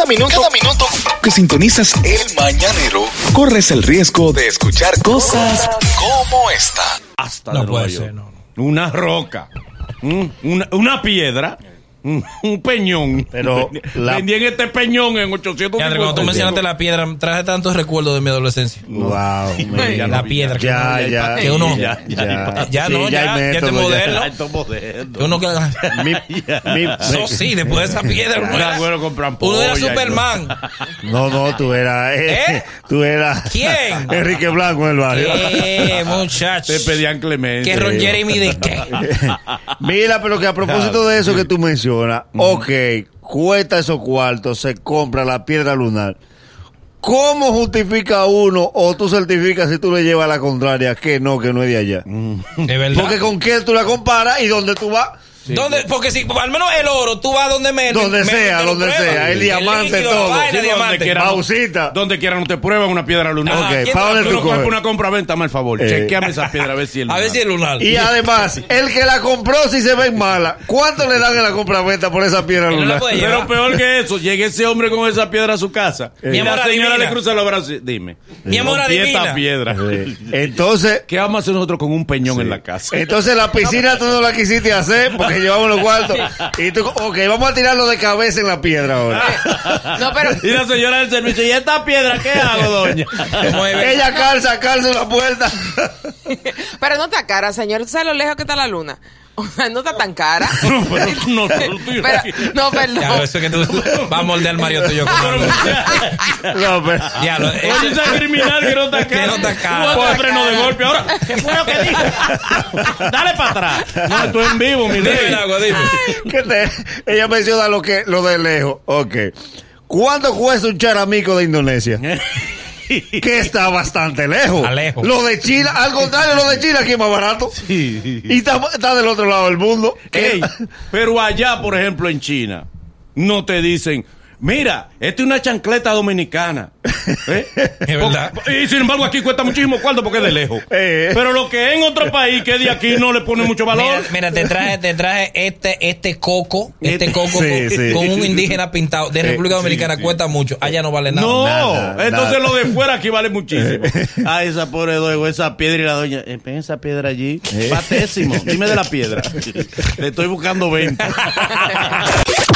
Cada minuto, cada minuto que sintonizas el mañanero, corres el riesgo de escuchar cosas como esta. Hasta No de puede ser, no, Una roca. Mm, Una, una piedra. Un peñón. Pero la- Vendían este peñón en 800 André, cuando tú mencionaste la piedra, traje tantos recuerdos de mi adolescencia. Wow. mira. La piedra. que Ya, uno- ya. Que uno. Ya, ya, Ya Sí, no, ya, hay ya te método, moderno. Esto es moderno. Que uno que. Mi- mi- Eso sí, después de esa piedra, uno Era uno era Superman. No, no, tú eras. eh, ¿Eh? Tú eras. ¿Quién? Enrique Blanco en el barrio. Eh, muchacho. Te pedían clemencia. Que Ron Jeremy de qué. Mira, pero que a propósito de eso que tú mencionas, ok, cuesta esos cuartos, se compra la piedra lunar. ¿Cómo justifica uno o tú certificas si tú le llevas la contraria que no, que no es de allá? De verdad. Porque con quién tú la comparas y dónde tú vas, ¿Dónde? Porque si, al menos el oro, tú vas donde me. Donde me- sea, donde sea, el diamante, líquido, todo. vaina, Sí, donde diamante. quiera. Pausita. Donde quiera no te prueban una piedra lunar. Ajá, Ok, ¿quién ¿para Tú tú coges? una compra venta, hazme el favor. Eh. Chequeame esa piedra a ver si es A ver si es lunar. Y además, el que la compró si se ve mala, ¿cuánto le dan en la compra-venta por esa piedra no lunar? Pero peor que eso, llegue ese hombre con esa piedra a su casa. Mi y amor la señora adivina. le cruza los brazos. Dime. Mi amor esta adivina. piedra. Sí. Entonces, ¿Qué vamos a hacer nosotros con un peñón en la casa? Entonces la piscina tú no la quisiste hacer porque llevamos los cuartos. Y tú, ok, vamos a tirarlo de cabeza en la piedra ahora. No, pero Y la señora del servicio, ¿y esta piedra qué hago, doña? Ella calza, calza en la puerta. Pero no está cara, señor. ¿Tú sabes lo lejos que está la luna? O sea, no está tan cara. No, pero no, no, tú- Pero- no, perdón. Ya, eso es que tú vas a morder Mario tuyo. No, pero. Ya, lo, Oye, ese- esa criminal que no está Que cara. no está cara. Tú freno de golpe. Ahora, ¿qué fue lo que dijo? Dale para atrás. No, estoy en vivo, mi Dime, rey. agua, dime. que te- ella menciona lo que lo de lejos. Ok. ¿Cuánto cuesta un charamico de Indonesia? Que está bastante lejos. Lejos. Lo de China, al contrario, lo de China aquí es más barato. Y está, está del otro lado del mundo. Ey, pero allá, por ejemplo, en China, no te dicen, mira, esta es una chancleta dominicana. ¿Eh? Es verdad. Y sin embargo, aquí cuesta muchísimo cuarto porque es de lejos. Eh. Pero lo que es en otro país que es de aquí no le pone mucho valor. Mira, mira, te traje, te traje este, este coco, este Este- coco Sí, con, sí. con un indígena pintado de República Dominicana sí. cuesta mucho. Allá no vale nada. No, Nada, entonces nada. lo de fuera aquí vale muchísimo. Ah, esa pobre doña, esa piedra y la doña, eh, ven esa piedra allí, patésimo, dime de la piedra. Le estoy buscando venta.